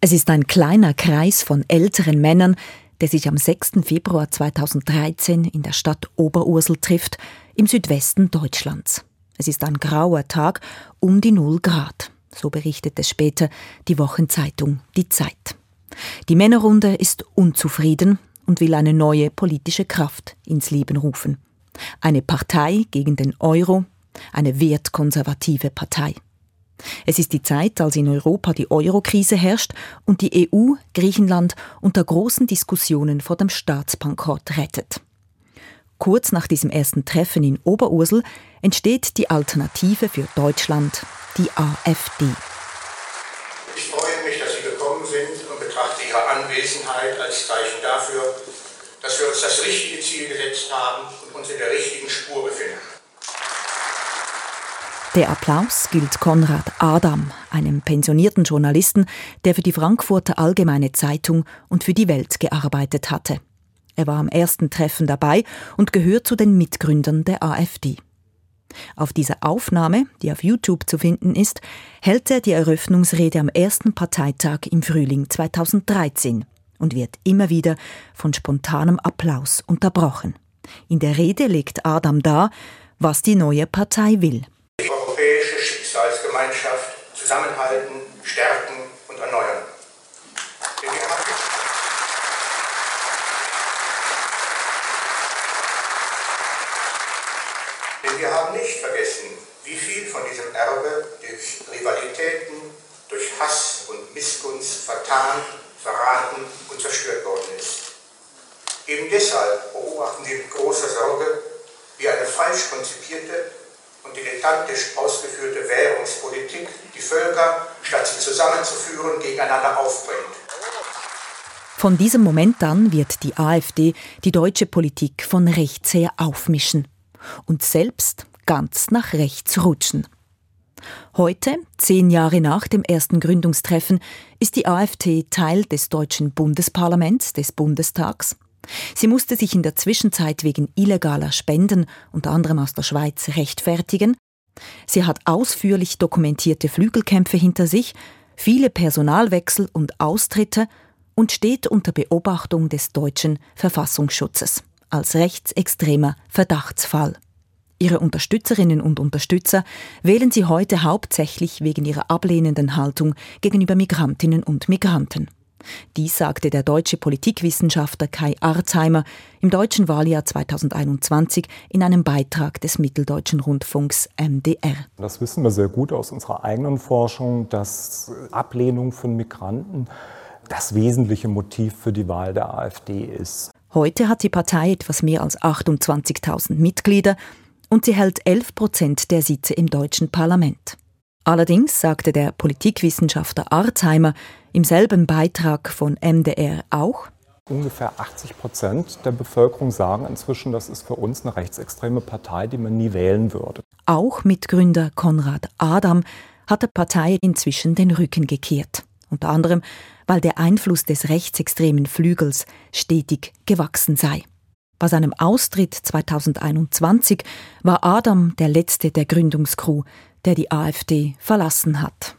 Es ist ein kleiner Kreis von älteren Männern, der sich am 6. Februar 2013 in der Stadt Oberursel trifft, im Südwesten Deutschlands. Es ist ein grauer Tag um die Null Grad. So berichtet es später die Wochenzeitung Die Zeit. Die Männerrunde ist unzufrieden und will eine neue politische Kraft ins Leben rufen. Eine Partei gegen den Euro, eine wertkonservative Partei. Es ist die Zeit, als in Europa die Eurokrise herrscht und die EU Griechenland unter großen Diskussionen vor dem Staatsbankrott rettet. Kurz nach diesem ersten Treffen in Oberursel entsteht die Alternative für Deutschland, die AfD. Ich freue mich, dass Sie gekommen sind und betrachte Ihre Anwesenheit als Zeichen dafür, dass wir uns das richtige Ziel gesetzt haben und uns in der richtigen Spur befinden. Der Applaus gilt Konrad Adam, einem pensionierten Journalisten, der für die Frankfurter Allgemeine Zeitung und für die Welt gearbeitet hatte. Er war am ersten Treffen dabei und gehört zu den Mitgründern der AfD. Auf dieser Aufnahme, die auf YouTube zu finden ist, hält er die Eröffnungsrede am ersten Parteitag im Frühling 2013 und wird immer wieder von spontanem Applaus unterbrochen. In der Rede legt Adam dar, was die neue Partei will. Zusammenhalten, stärken und erneuern. Denn wir haben nicht vergessen, wie viel von diesem Erbe durch Rivalitäten, durch Hass und Missgunst vertan, verraten und zerstört worden ist. Eben deshalb beobachten wir mit großer Sorge, wie eine falsch konzipierte und dilettantisch ausgeführte Währungspolitik die Völker, statt sie zusammenzuführen, gegeneinander aufbringt. Von diesem Moment an wird die AfD die deutsche Politik von rechts her aufmischen und selbst ganz nach rechts rutschen. Heute, zehn Jahre nach dem ersten Gründungstreffen, ist die AfD Teil des deutschen Bundesparlaments, des Bundestags Sie musste sich in der Zwischenzeit wegen illegaler Spenden, unter anderem aus der Schweiz, rechtfertigen. Sie hat ausführlich dokumentierte Flügelkämpfe hinter sich, viele Personalwechsel und Austritte und steht unter Beobachtung des deutschen Verfassungsschutzes als rechtsextremer Verdachtsfall. Ihre Unterstützerinnen und Unterstützer wählen sie heute hauptsächlich wegen ihrer ablehnenden Haltung gegenüber Migrantinnen und Migranten. Dies sagte der deutsche Politikwissenschaftler Kai Arzheimer im deutschen Wahljahr 2021 in einem Beitrag des Mitteldeutschen Rundfunks MDR. Das wissen wir sehr gut aus unserer eigenen Forschung, dass Ablehnung von Migranten das wesentliche Motiv für die Wahl der AfD ist. Heute hat die Partei etwas mehr als 28.000 Mitglieder und sie hält 11 Prozent der Sitze im deutschen Parlament. Allerdings sagte der Politikwissenschaftler Arzheimer im selben Beitrag von MDR auch, Ungefähr 80 Prozent der Bevölkerung sagen inzwischen, das ist für uns eine rechtsextreme Partei, die man nie wählen würde. Auch Mitgründer Konrad Adam hat der Partei inzwischen den Rücken gekehrt. Unter anderem, weil der Einfluss des rechtsextremen Flügels stetig gewachsen sei. Bei seinem Austritt 2021 war Adam der letzte der Gründungskrew, der die AfD verlassen hat.